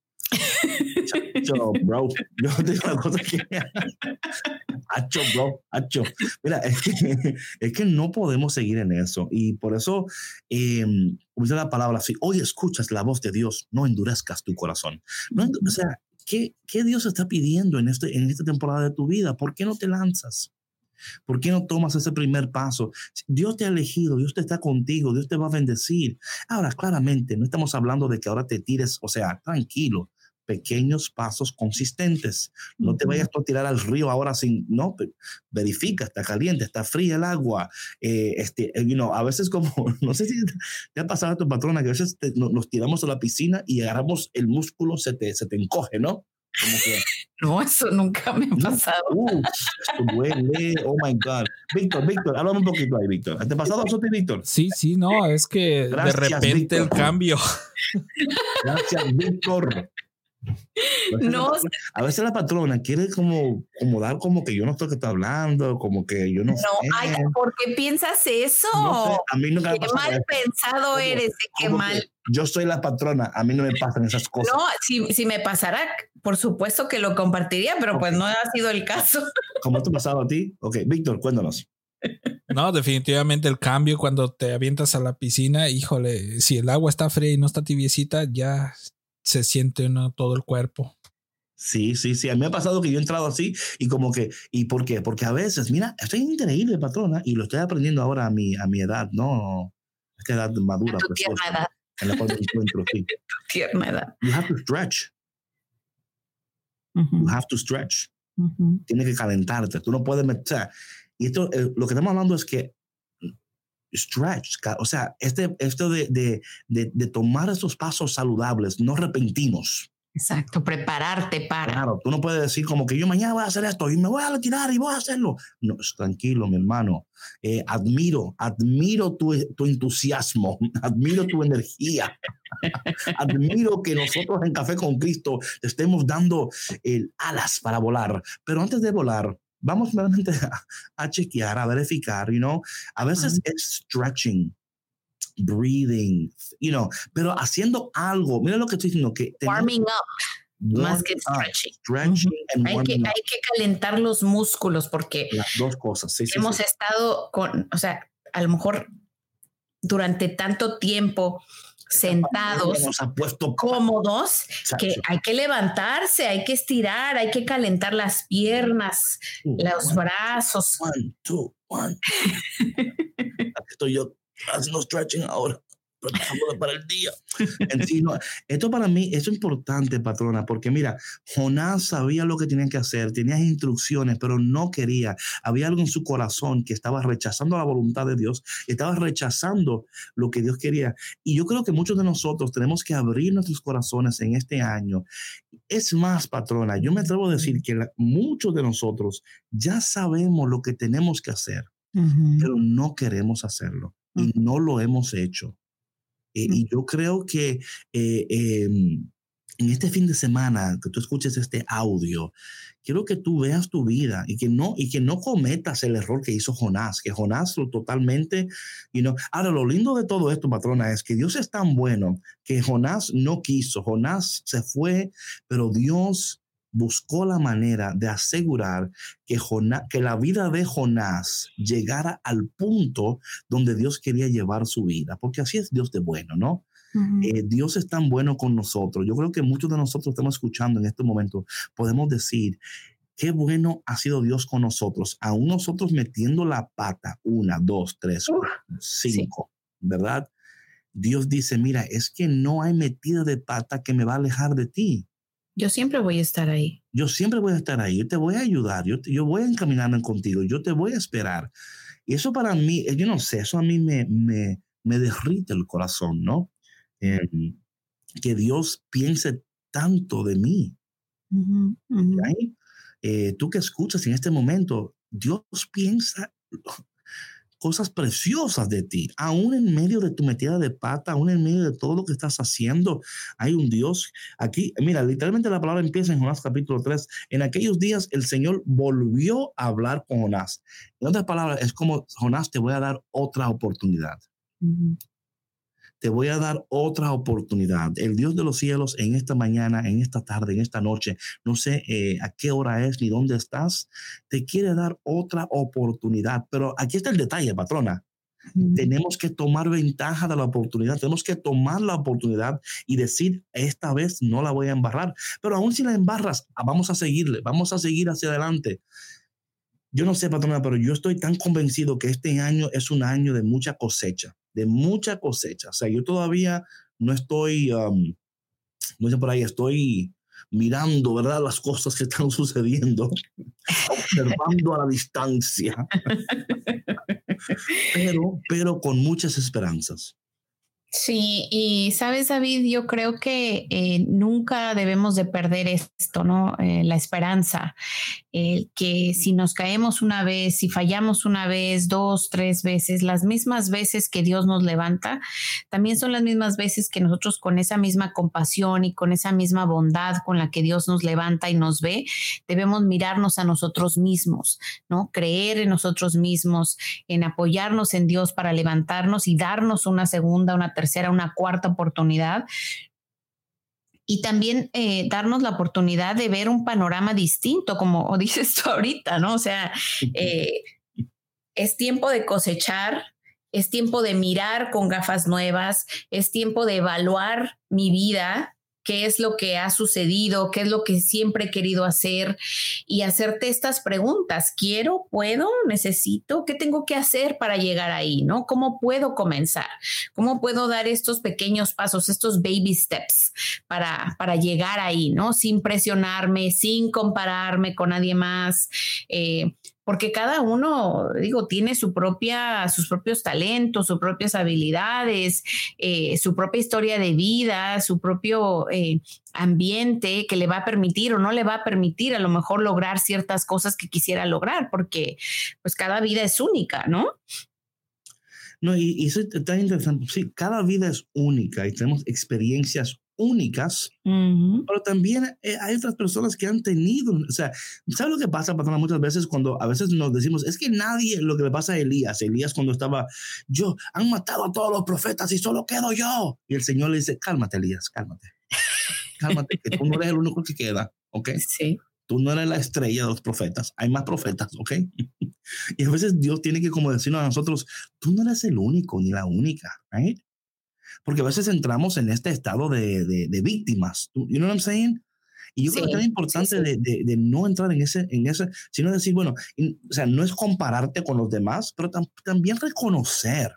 Hacho, bro. Yo te digo una cosa que. Hacho, bro. Hacho. Mira, es que, es que, no podemos seguir en eso. Y por eso, eh, usa la palabra así: hoy escuchas la voz de Dios, no endurezcas tu corazón. No, o sea, ¿qué, ¿qué Dios está pidiendo en, este, en esta temporada de tu vida? ¿Por qué no te lanzas? ¿Por qué no tomas ese primer paso? Dios te ha elegido, Dios te está contigo, Dios te va a bendecir. Ahora, claramente, no estamos hablando de que ahora te tires, o sea, tranquilo pequeños pasos consistentes. No te vayas a tirar al río ahora sin, no, verifica, está caliente, está fría el agua. Eh, este, eh, you a veces como, no sé si te ha pasado a tu patrona que a veces nos tiramos a la piscina y agarramos el músculo, se te, se te encoge, ¿no? no, eso nunca me ha pasado. Uh, esto duele. Oh my God. Víctor, Víctor, háblame un poquito ahí, Víctor. ¿Te ha pasado eso Víctor? Sí, sí, no, es que de repente el cambio. Gracias, Víctor. No. A veces la patrona quiere como, como dar como que yo no estoy que está hablando, como que yo no, no ¿por qué piensas eso? a mí nunca qué mal pensado eres, qué mal. Yo soy la patrona, a mí no me pasan esas cosas. No, si, si me pasara, por supuesto que lo compartiría, pero pues no ha sido el caso. ¿Cómo te ha pasado a ti? Ok, Víctor, cuéntanos. No, definitivamente el cambio cuando te avientas a la piscina, híjole, si el agua está fría y no está tibiecita, ya se siente uno todo el cuerpo. Sí, sí, sí. A mí me ha pasado que yo he entrado así y como que, ¿y por qué? Porque a veces, mira, estoy increíble, patrona, y lo estoy aprendiendo ahora a mi, a mi edad, ¿no? Esta edad madura. A tu tierna edad. En la cual me encuentro, sí. tu tierna edad. You have to stretch. You have to stretch. Tienes que calentarte. Tú no puedes meter. Y esto, eh, lo que estamos hablando es que stretch, o sea, este, esto de, de, de, tomar esos pasos saludables, no repentinos. Exacto, prepararte para. Claro, tú no puedes decir como que yo mañana voy a hacer esto y me voy a retirar y voy a hacerlo. No, tranquilo, mi hermano. Eh, admiro, admiro tu, tu, entusiasmo, admiro tu energía. admiro que nosotros en Café con Cristo estemos dando el alas para volar. Pero antes de volar, vamos realmente a, chequear, a verificar, you know. A veces es stretching, breathing, you know, pero haciendo algo. Mira lo que estoy diciendo. Que warming up. más que stretching. hay, que, hay que calentar los músculos porque las dos cosas. Sí, hemos estado con, o sea, a lo mejor durante tanto tiempo sentados, cómodos, que hay que levantarse, hay que estirar, hay que calentar las piernas, los brazos. One, two, one. Estoy yo haciendo stretching ahora para el día. esto para mí es importante, patrona, porque mira, Jonás sabía lo que tenía que hacer, tenía instrucciones, pero no quería. Había algo en su corazón que estaba rechazando la voluntad de Dios, estaba rechazando lo que Dios quería. Y yo creo que muchos de nosotros tenemos que abrir nuestros corazones en este año. Es más, patrona, yo me atrevo a decir que muchos de nosotros ya sabemos lo que tenemos que hacer, pero no queremos hacerlo y no lo hemos hecho. Eh, y yo creo que eh, em, en este fin de semana que tú escuches este audio, quiero que tú veas tu vida y que no y que no cometas el error que hizo Jonás, que Jonás lo totalmente y no. Ahora lo lindo de todo esto, patrona, es que Dios es tan bueno que Jonás no quiso, Jonás se fue, pero Dios buscó la manera de asegurar que, que la vida de Jonás llegara al punto donde Dios quería llevar su vida, porque así es Dios de bueno, ¿no? Eh, Dios es tan bueno con nosotros. Yo creo que muchos de nosotros estamos escuchando en este momento, podemos decir, qué bueno ha sido Dios con nosotros, aún nosotros metiendo la pata, una, dos, tres, cinco, ¿verdad? Dios dice, mira, es que no hay metida de pata que me va a alejar de ti. Yo siempre voy a estar ahí. Yo siempre voy a estar ahí. Yo te voy a ayudar. Yo, yo voy a encaminarme contigo. Yo te voy a esperar. Y eso para mí, yo no sé, eso a mí me, me, me derrite el corazón, ¿no? Em, que Dios piense tanto de mí. Eh, tú que escuchas en este momento, Dios piensa cosas preciosas de ti, aún en medio de tu metida de pata, aún en medio de todo lo que estás haciendo, hay un Dios. Aquí, mira, literalmente la palabra empieza en Jonás capítulo 3. En aquellos días el Señor volvió a hablar con Jonás. En otras palabras, es como, Jonás, te voy a dar otra oportunidad te voy a dar otra oportunidad. El Dios de los cielos en esta mañana, en esta tarde, en esta noche, no sé eh, a qué hora es ni dónde estás, te quiere dar otra oportunidad. Pero aquí está el detalle, patrona. Tenemos que tomar ventaja de la oportunidad, tenemos que tomar la oportunidad y decir, esta vez no la voy a embarrar, pero aún si la embarras, ah, vamos a seguirle, vamos a seguir hacia adelante. Yo no sé, patrona, pero yo estoy tan convencido que este año es un año de mucha cosecha de mucha cosecha. O sea, yo todavía no estoy, no sé por ahí, estoy mirando, ¿verdad? Las cosas que están sucediendo, observando a la distancia, pero, pero con muchas esperanzas. Sí, y sabes, David, yo creo que eh, nunca debemos de perder esto, ¿no? Eh, la esperanza, que si nos caemos una vez, si fallamos una vez, dos, tres veces, las mismas veces que Dios nos levanta, también son las mismas veces que nosotros con esa misma compasión y con esa misma bondad con la que Dios nos levanta y nos ve, debemos mirarnos a nosotros mismos, ¿no? Creer en nosotros mismos, en apoyarnos en Dios para levantarnos y darnos una segunda, una tercera, una cuarta oportunidad. Y también eh, darnos la oportunidad de ver un panorama distinto, como dices tú ahorita, ¿no? O sea, eh, es tiempo de cosechar, es tiempo de mirar con gafas nuevas, es tiempo de evaluar mi vida qué es lo que ha sucedido, qué es lo que siempre he querido hacer y hacerte estas preguntas. ¿Quiero? ¿Puedo? ¿Necesito? ¿Qué tengo que hacer para llegar ahí? ¿No? ¿Cómo puedo comenzar? ¿Cómo puedo dar estos pequeños pasos, estos baby steps para, para llegar ahí? ¿No? Sin presionarme, sin compararme con nadie más. Eh, porque cada uno, digo, tiene su propia, sus propios talentos, sus propias habilidades, eh, su propia historia de vida, su propio eh, ambiente que le va a permitir o no le va a permitir a lo mejor lograr ciertas cosas que quisiera lograr, porque pues cada vida es única, ¿no? No, y, y eso está interesante. Sí, cada vida es única y tenemos experiencias únicas, pero también eh, hay otras personas que han tenido, o sea, ¿sabes lo que pasa, patrona? Muchas veces cuando a veces nos decimos, es que nadie, lo que le pasa a Elías, Elías cuando estaba, yo, han matado a todos los profetas y solo quedo yo. Y el Señor le dice, cálmate, Elías, cálmate. Cálmate, que tú no eres el único que queda, ¿ok? Sí. Tú no eres la estrella de los profetas, hay más profetas, ¿ok? y a veces Dios tiene que como decirnos a nosotros, tú no eres el único ni la única, ¿right? Porque a veces entramos en este estado de, de, víctimas. You know what I'm saying? Y yo creo que es importante De, de, no entrar en ese, en ese, sino decir, bueno, o sea, no es compararte con los demás, pero también reconocer.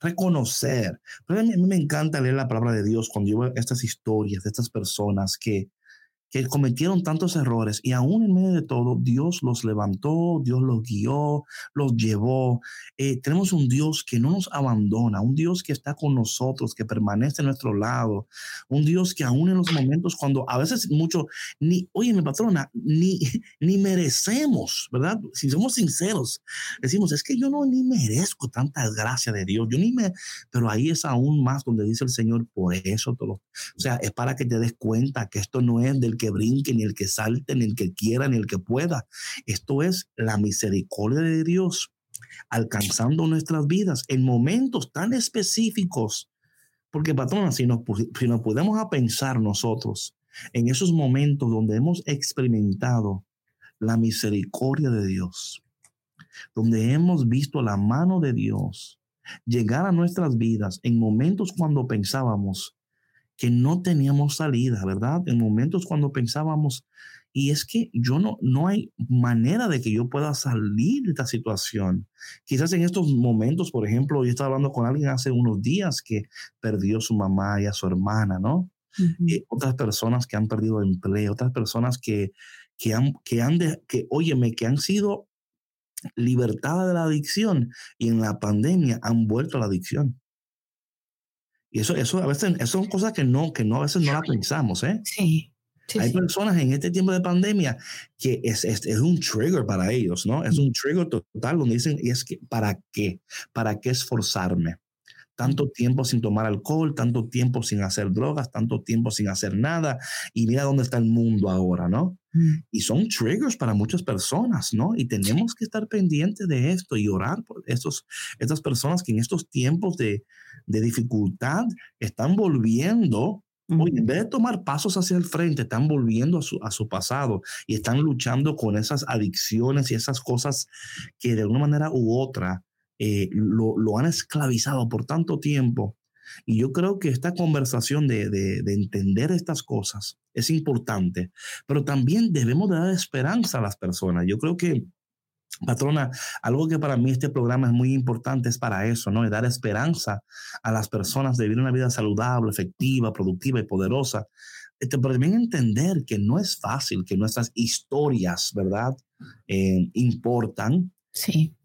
Reconocer. Pero a mí, me encanta leer la palabra de Dios cuando yo veo estas historias de estas personas que, que cometieron tantos errores y aún en medio de todo, Dios los levantó, Dios los guió, los llevó. Eh, tenemos un Dios que no nos abandona, un Dios que está con nosotros, que permanece a nuestro lado, un Dios que aún en los momentos cuando a veces mucho, ni, oye, mi patrona, ni, ni merecemos, ¿verdad? Si somos sinceros, decimos, es que yo no ni merezco tanta gracia de Dios, yo ni me, pero ahí es aún más donde dice el Señor, por eso, todo, o sea, es para que te des cuenta que esto no es del que brinque, ni el que salte, ni el que quiera, ni el que pueda. Esto es la misericordia de Dios alcanzando nuestras vidas en momentos tan específicos. Porque, patrona, si nos, si nos podemos a pensar nosotros, en esos momentos donde hemos experimentado la misericordia de Dios, donde hemos visto la mano de Dios llegar a nuestras vidas en momentos cuando pensábamos que no teníamos salida, ¿verdad? En momentos cuando pensábamos, y es que yo no, no hay manera de que yo pueda salir de esta situación. Quizás en estos momentos, por ejemplo, yo estaba hablando con alguien hace unos días que perdió su mamá y a su hermana, ¿no? Eh, otras personas que han perdido empleo, otras personas que, que han, que han, de, que, óyeme, que han sido libertadas de la adicción y en la pandemia han vuelto a la adicción. Y eso, eso a veces eso son cosas que no, que no a veces no las pensamos, ¿eh? Sí. Hay personas en este tiempo de pandemia que es, es, es, un trigger para ellos, ¿no? Es un trigger total donde dicen, y es que, ¿para qué? ¿Para qué esforzarme? Tanto tiempo sin tomar alcohol, tanto tiempo sin hacer drogas, tanto tiempo sin hacer nada, y mira dónde está el mundo ahora, ¿no? Mm. Y son triggers para muchas personas, ¿no? Y tenemos que estar pendientes de esto y orar por estos, estas personas que en estos tiempos de, de dificultad están volviendo en vez de tomar pasos hacia el frente, están volviendo a su, a su pasado y están luchando con esas adicciones y esas cosas que de una manera u otra eh, lo, lo, han esclavizado por tanto tiempo. Y yo creo que esta conversación de, de, de, entender estas cosas es importante, pero también debemos dar esperanza a las personas. Yo creo que Patrona, algo que para mí este programa es muy importante es para eso, ¿no? Es dar esperanza a las personas de vivir una vida saludable, efectiva, productiva y poderosa. Este, pero también entender que no es fácil, que nuestras historias, ¿verdad? Eh, importan. Sí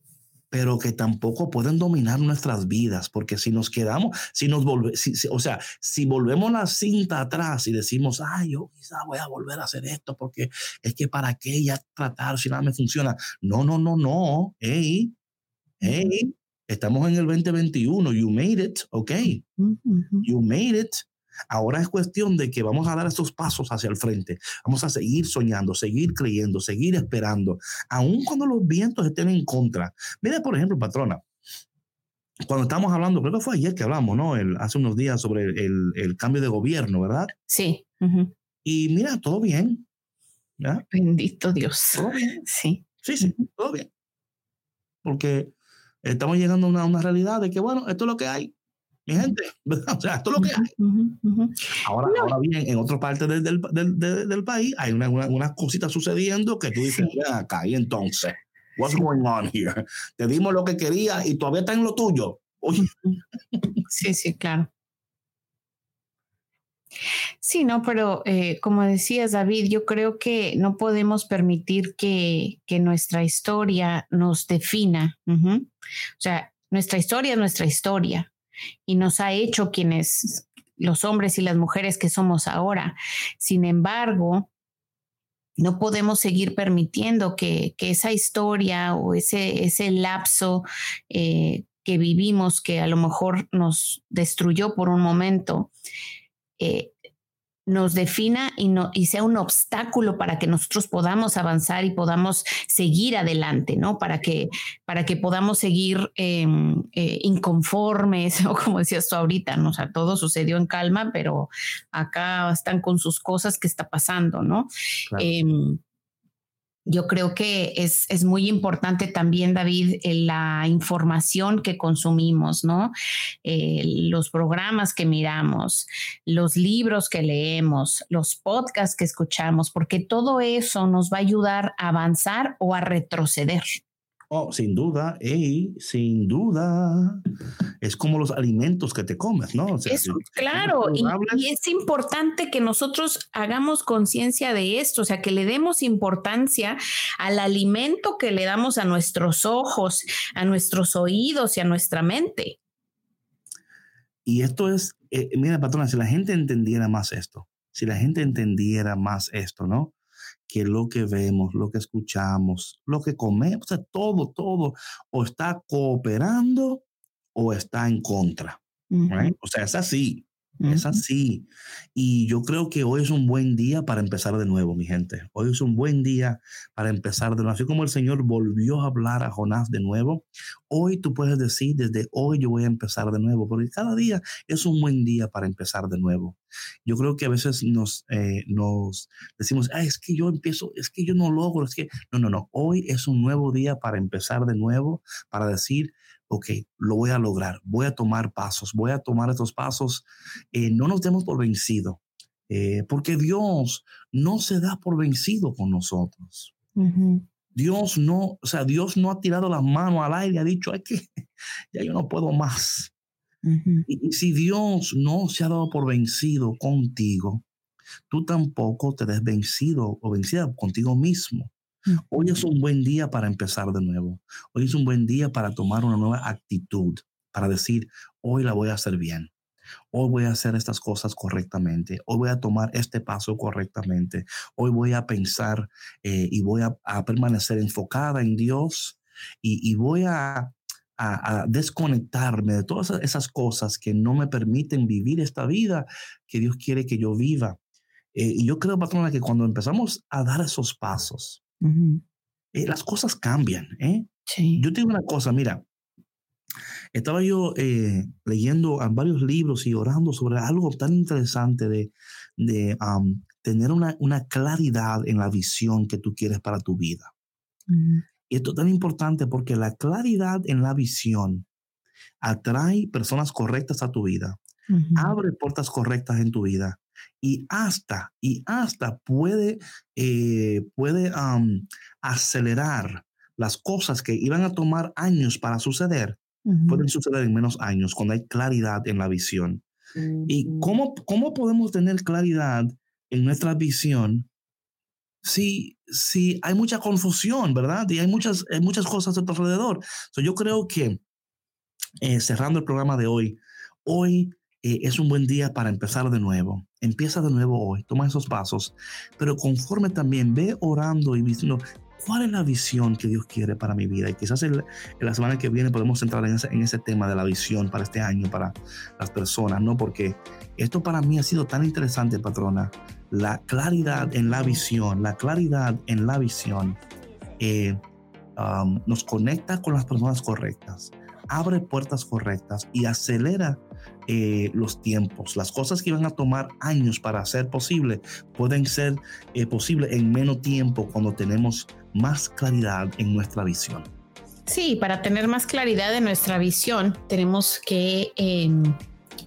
pero que tampoco pueden dominar nuestras vidas, porque si nos quedamos, si nos volvemos, o sea, si volvemos la cinta atrás y decimos, ay, yo quizá voy a volver a hacer esto, porque es que para qué ya tratar si nada me funciona. No, no, no, no, hey, hey, estamos en el 2021, you made it, ok, you made it. Ahora es cuestión de que vamos a dar esos pasos hacia el frente. Vamos a seguir soñando, seguir creyendo, seguir esperando, aun cuando los vientos estén en contra. Mira, por ejemplo, patrona, cuando estamos hablando, creo que fue ayer que hablamos, ¿no? El, hace unos días sobre el, el, cambio de gobierno, ¿verdad? Sí. Y mira, todo bien. Bendito Dios. Todo bien. Sí. Sí, sí, todo bien. Porque estamos llegando a una, una realidad de que, bueno, esto es lo que hay mi gente. O sea, esto es lo que hay. Ahora, ahora bien, en otras partes del, del, del, del país hay unas una, cositas sucediendo que tú dices, sí. acá, y entonces, what's going on here? Te dimos lo que querías y todavía está en lo tuyo. Oye. Sí, sí, claro. Sí, no, pero eh, como decías, David, yo creo que no podemos permitir que, que nuestra historia nos defina. O sea, nuestra historia es nuestra historia y nos ha hecho quienes los hombres y las mujeres que somos ahora. Sin embargo, no podemos seguir permitiendo que, que esa historia o ese, ese lapso eh, que vivimos, que a lo mejor nos destruyó por un momento, eh, nos defina y, no, y sea un obstáculo para que nosotros podamos avanzar y podamos seguir adelante, ¿no? Para que, para que podamos seguir eh, eh, inconformes, o como decías tú ahorita, ¿no? O sea, todo sucedió en calma, pero acá están con sus cosas que está pasando, ¿no? Claro. Eh, yo creo que es, es, muy importante también, David, la información que consumimos, ¿no? Eh, los programas que miramos, los libros que leemos, los podcasts que escuchamos, porque todo eso nos va a ayudar a avanzar o a retroceder. Oh, sin duda, y sin duda. Es como los alimentos que te comes, ¿no? O sea, Eso, si, claro, y, y, es importante que nosotros hagamos conciencia de esto, o sea, que le demos importancia al alimento que le damos a nuestros ojos, a nuestros oídos y a nuestra mente. Y esto es, eh, mira, patrona, si la gente entendiera más esto, si la gente entendiera más esto, ¿no? Que lo que vemos, lo que escuchamos, lo que comemos, o sea, todo, todo, o está cooperando o está en contra. Uh -huh. right? O sea, es así. Es así. Y yo creo que hoy es un buen día para empezar de nuevo, mi gente. Hoy es un buen día para empezar de nuevo. Así como el Señor volvió a hablar a Jonás de nuevo, hoy tú puedes decir, desde hoy yo voy a empezar de nuevo, porque cada día es un buen día para empezar de nuevo. Yo creo que a veces nos, eh, nos decimos, es que yo empiezo, es que yo no logro, es que no, no, no. Hoy es un nuevo día para empezar de nuevo, para decir, ok, lo voy a lograr, voy a tomar pasos, voy a tomar estos pasos, eh, no nos demos por vencido, eh, porque Dios no se da por vencido con nosotros. Dios no, o sea, Dios no ha tirado las manos al aire y ha dicho, es que ya yo no puedo más. y, y si Dios no se ha dado por vencido contigo, tú tampoco te des vencido o vencida contigo mismo. Hoy es un buen día para empezar de nuevo. Hoy es un buen día para tomar una nueva actitud, para decir, hoy la voy a hacer bien. Hoy voy a hacer estas cosas correctamente. Hoy voy a tomar este paso correctamente. Hoy voy a pensar eh, y voy a, permanecer enfocada en Dios y, voy a, desconectarme de todas esas cosas que no me permiten vivir esta vida que Dios quiere que yo viva. Eh, y yo creo, patrona, que cuando empezamos a dar esos pasos, eh, las cosas cambian. ¿eh? Yo te digo una cosa, mira, estaba yo eh, leyendo varios libros y orando sobre algo tan interesante de, de tener una, una, claridad en la visión que tú quieres para tu vida. Y esto es tan importante porque la claridad en la visión atrae personas correctas a tu vida, abre puertas correctas en tu vida y hasta, y hasta puede, eh, puede acelerar las cosas que iban a tomar años para suceder, pueden suceder en menos años cuando hay claridad en la visión. ¿Y cómo, cómo podemos tener claridad en nuestra visión si, si hay mucha confusión, verdad? Y hay muchas, muchas cosas a tu alrededor. yo creo que, eh, cerrando el programa de hoy, hoy eh, es un buen día para empezar de nuevo. Empieza de nuevo hoy, toma esos pasos, pero conforme también ve orando y diciendo, ¿cuál es la visión que Dios quiere para mi vida? Y quizás en la semana que viene podemos entrar en ese, en ese tema de la visión para este año, para las personas, ¿no? Porque esto para mí ha sido tan interesante, patrona. La claridad en la visión, la claridad en la visión eh, nos conecta con las personas correctas, abre puertas correctas y acelera eh, los tiempos. Las cosas que iban a tomar años para ser posible pueden ser eh, posibles en menos tiempo cuando tenemos más claridad en nuestra visión. Sí, para tener más claridad en nuestra visión tenemos que em,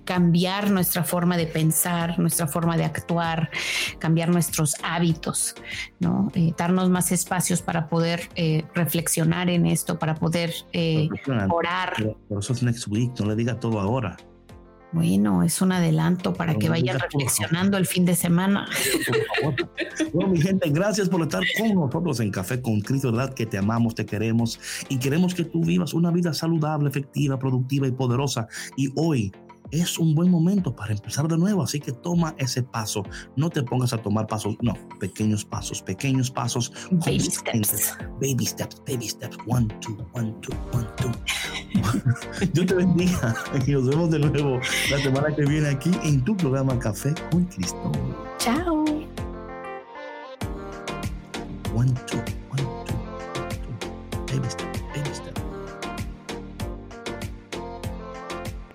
cambiar nuestra forma de pensar, nuestra forma de actuar, cambiar nuestros hábitos, ¿no? Eh, darnos más espacios para poder reflexionar en esto, para poder orar. Pero, eso es next week, no le diga todo ahora. Bueno, es un adelanto para que vayan reflexionando el fin de semana. Bueno, mi gente, gracias por estar con nosotros en Café con Cristo, ¿verdad? Que te amamos, te queremos y queremos que tú vivas una vida saludable, efectiva, productiva y poderosa. Y hoy es un buen momento para empezar de nuevo. Así que toma ese paso. No te pongas a tomar pasos, no, pequeños pasos, pequeños pasos. Baby steps. Baby steps, baby steps. One, two, one, two, one, two. Dios te bendiga y nos vemos de nuevo la semana que viene aquí en tu programa Café con Cristo. Chao. One, two, one, two, Baby steps.